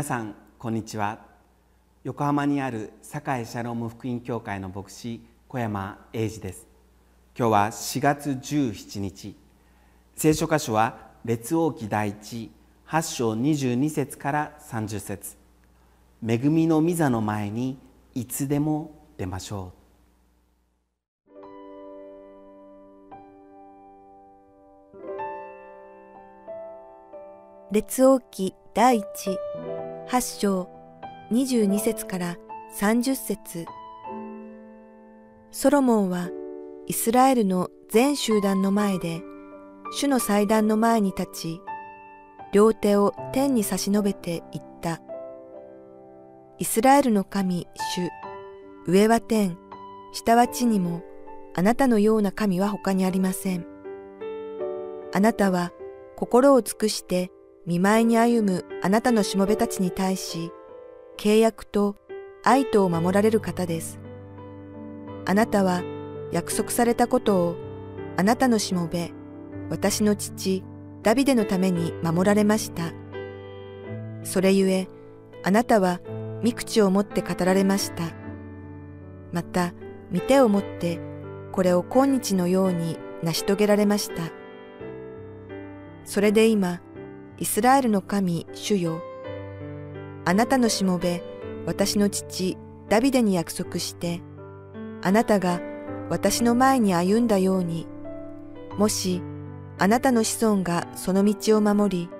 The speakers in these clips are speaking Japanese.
皆さんこんにちは。横浜にある堺シャローム福音教会の牧師小山英二です。今日は4月17日。聖書箇所は列王記第一8章22節から30節。恵みの御座の前にいつでも出ましょう」列王記第一。八章二十二節から三十節。ソロモンはイスラエルの全集団の前で主の祭壇の前に立ち両手を天に差し伸べて言った。イスラエルの神主上は天下は地にもあなたのような神は他にありません。あなたは心を尽くして見舞いに歩むあなたのしもべたちに対し、契約と愛とを守られる方です。あなたは約束されたことをあなたのしもべ、私の父、ダビデのために守られました。それゆえ、あなたは御口を持って語られました。また、御手を持ってこれを今日のように成し遂げられました。それで今、イスラエルの神主よ。あなたのしもべ、私の父、ダビデに約束して、あなたが私の前に歩んだように、もしあなたの子孫がその道を守り、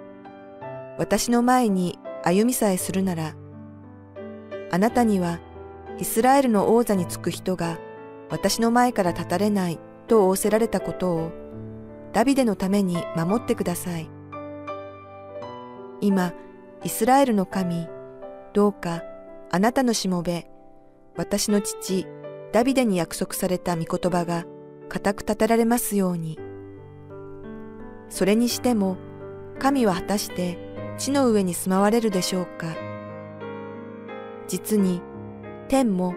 私の前に歩みさえするなら、あなたにはイスラエルの王座につく人が私の前から立たれないと仰せられたことをダビデのために守ってください。今、イスラエルの神、どうかあなたのしもべ、私の父、ダビデに約束された御言葉が固く立てられますように。それにしても、神は果たして地の上に住まわれるでしょうか。実に、天も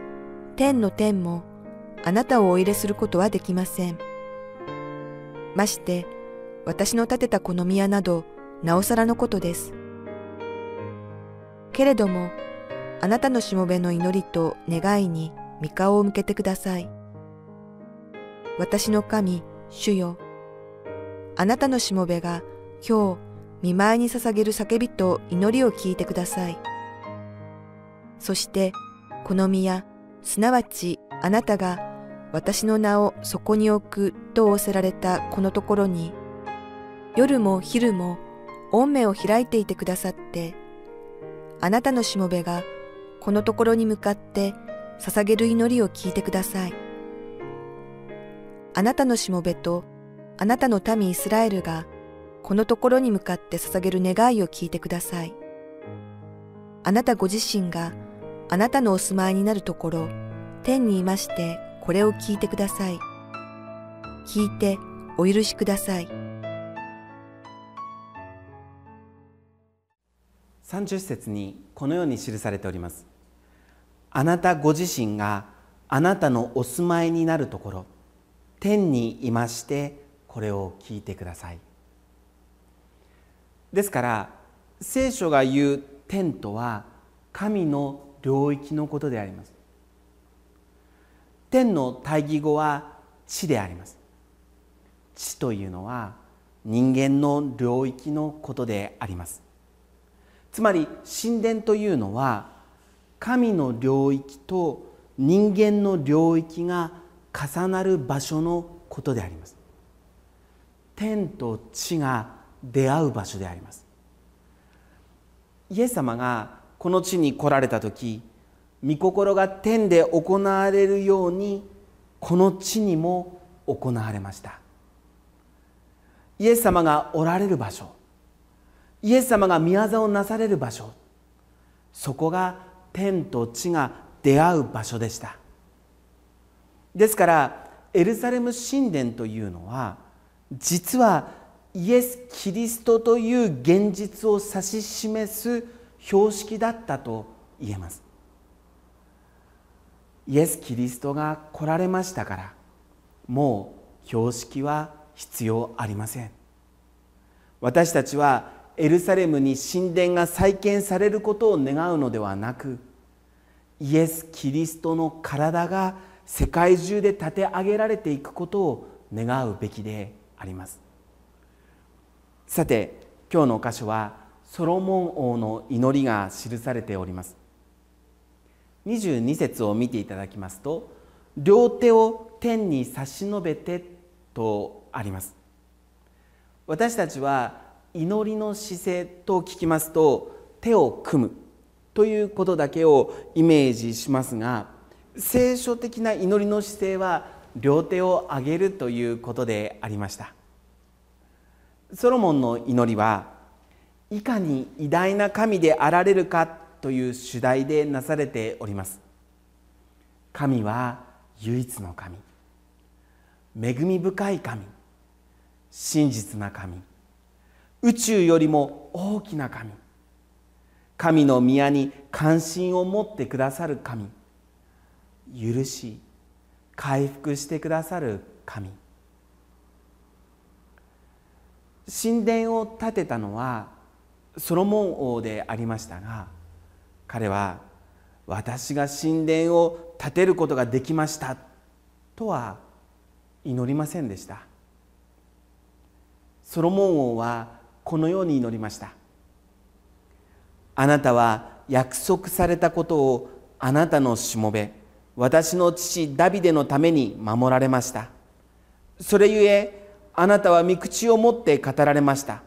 天の天もあなたをお入れすることはできません。まして、私の建てたこの宮など、なおさらのことです。けれども、あなたのしもべの祈りと願いに御顔を向けてください。私の神、主よ。あなたのしもべが今日見舞いに捧げる叫びと祈りを聞いてください。そして、この宮、すなわちあなたが私の名をそこに置くと仰せられたこのところに、夜も昼も御目を開いていてくださって、あなたのしもべがこのところに向かって捧げる祈りを聞いてください。あなたのしもべとあなたの民イスラエルがこのところに向かって捧げる願いを聞いてください。あなたご自身があなたのお住まいになるところ、天にいましてこれを聞いてください。聞いてお許しください。30節にこのように記されております。あなたご自身があなたのお住まいになるところ天にいましてこれを聞いてください。ですから聖書が言う天とは神の領域のことであります。天の対義語は地であります。地というのは人間の領域のことであります。つまり神殿というのは神の領域と人間の領域が重なる場所のことであります。天と地が出会う場所であります。イエス様がこの地に来られた時御心が天で行われるようにこの地にも行われました。イエス様がおられる場所。イエス様が御業をなされる場所。そこが天と地が出会う場所でした。ですからエルサレム神殿というのは実はイエス・キリストという現実を指し示す標識だったと言えます。イエス・キリストが来られましたからもう標識は必要ありません。私たちはエルサレムに神殿が再建されることを願うのではなくイエス・キリストの体が世界中で立て上げられていくことを願うべきであります。さて今日の箇所はソロモン王の祈りが記されております。22節を見ていただきますと両手を天に差し伸べてとあります。私たちは祈りの姿勢と聞きますと手を組むということだけをイメージしますが聖書的な祈りの姿勢は両手を上げるということでありました。ソロモンの祈りはいかに偉大な神であられるかという主題でなされております。神は唯一の神。恵み深い神。真実な神。宇宙よりも大きな神。神の宮に関心を持ってくださる神。許し回復してくださる神。神殿を建てたのはソロモン王でありましたが彼は私が神殿を建てることができましたとは祈りませんでした。ソロモン王はこのように祈りました。あなたは約束されたことをあなたのしもべ私の父ダビデのために守られました。それゆえあなたは御口を持って語られました。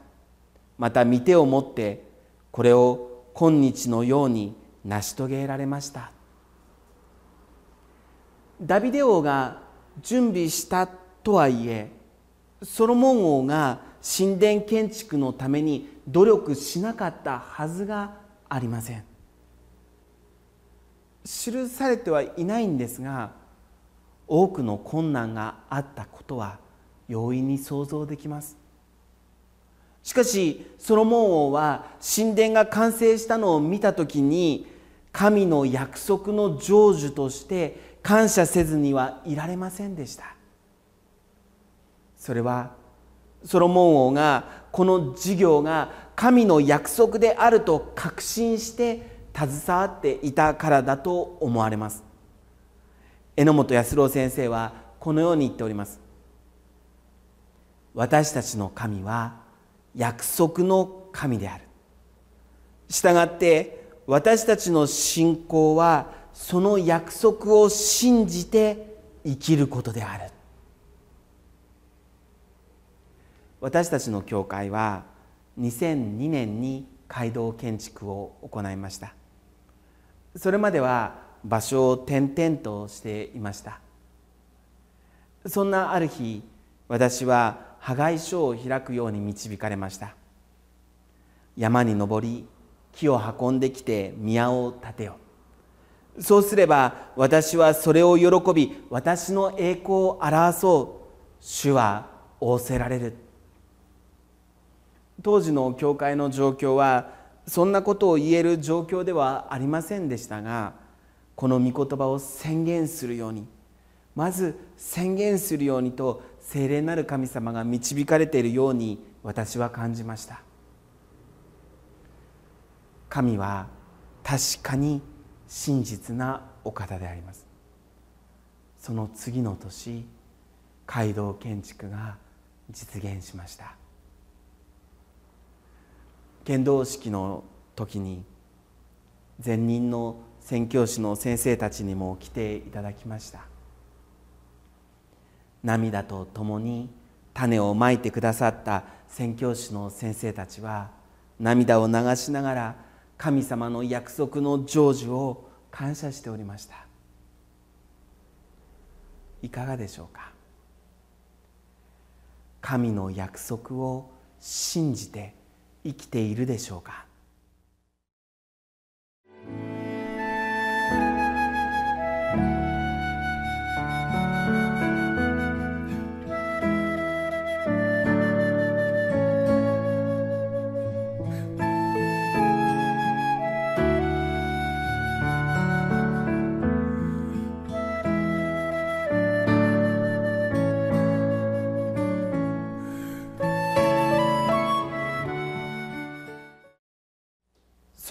また御手を持ってこれを今日のように成し遂げられました。ダビデ王が準備したとはいえソロモン王が神殿建築のために努力しなかったはずがありません。記されてはいないんですが多くの困難があったことは容易に想像できます。しかしソロモン王は神殿が完成したのを見た時に神の約束の成就として感謝せずにはいられませんでした。それはソロモン王がこの事業が神の約束であると確信して携わっていたからだと思われます。榎本康郎先生はこのように言っております。私たちの神は約束の神である。したがって私たちの信仰はその約束を信じて生きることである。私たちの教会は2002年に街道建築を行いました。それまでは場所を転々としていました。そんなある日私は破壊書を開くように導かれました。山に登り木を運んできて宮を建てよそうすれば私はそれを喜び私の栄光を表そう。主は仰せられる。当時の教会の状況はそんなことを言える状況ではありませんでしたがこの御言葉を宣言するようにまず宣言するようにと聖霊なる神様が導かれているように私は感じました。神は確かに真実なお方であります。その次の年街道建築が実現しました。剣道式の時に前任の宣教師の先生たちにも来ていただきました。涙とともに種をまいてくださった宣教師の先生たちは涙を流しながら神様の約束の成就を感謝しておりました。いかがでしょうか？神の約束を信じて生きているでしょうか？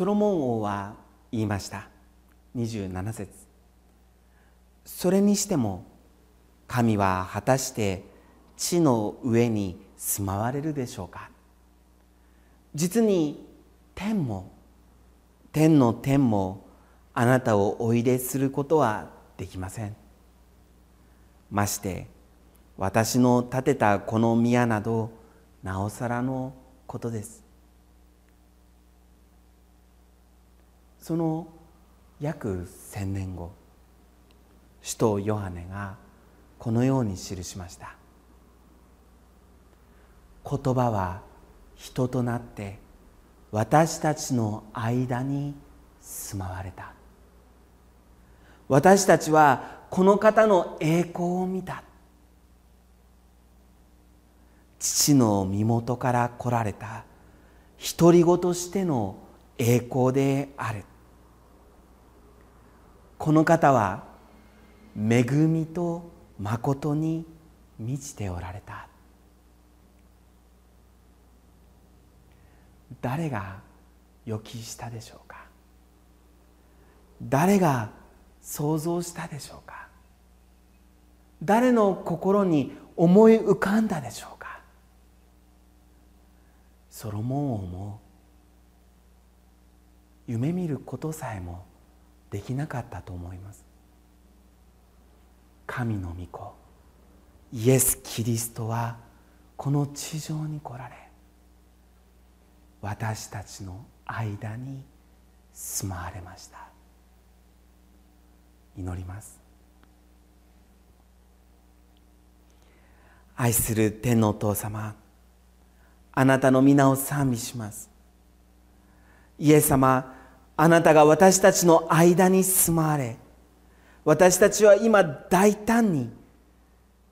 ソロモン王は言いました。27節。それにしても神は果たして地の上に住まわれるでしょうか。実に天も天の天もあなたをおいですることはできません。まして私の建てたこの宮などなおさらのことです。その約千年後使徒ヨハネがこのように記しました。言葉は人となって私たちの間に住まわれた。私たちはこの方の栄光を見た。父の身元から来られた独り子としての栄光である。この方は恵みと誠に満ちておられた。誰が予期したでしょうか？誰が想像したでしょうか？誰の心に思い浮かんだでしょうか？ソロモン王も夢見ることさえもできなかったと思います。神の御子イエス・キリストはこの地上に来られ私たちの間に住まわれました。祈ります。愛する天のお父様あなたの皆を賛美します。イエス様あなたが私たちの間に住まわれ。私たちは今大胆に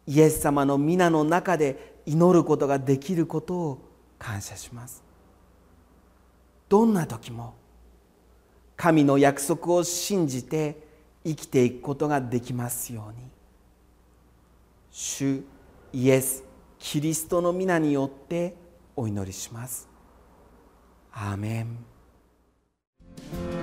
イエス様の皆の中で祈ることができることを感謝します。どんな時も神の約束を信じて生きていくことができますように。主イエス・キリストの皆によってお祈りします。アーメン。Thank you.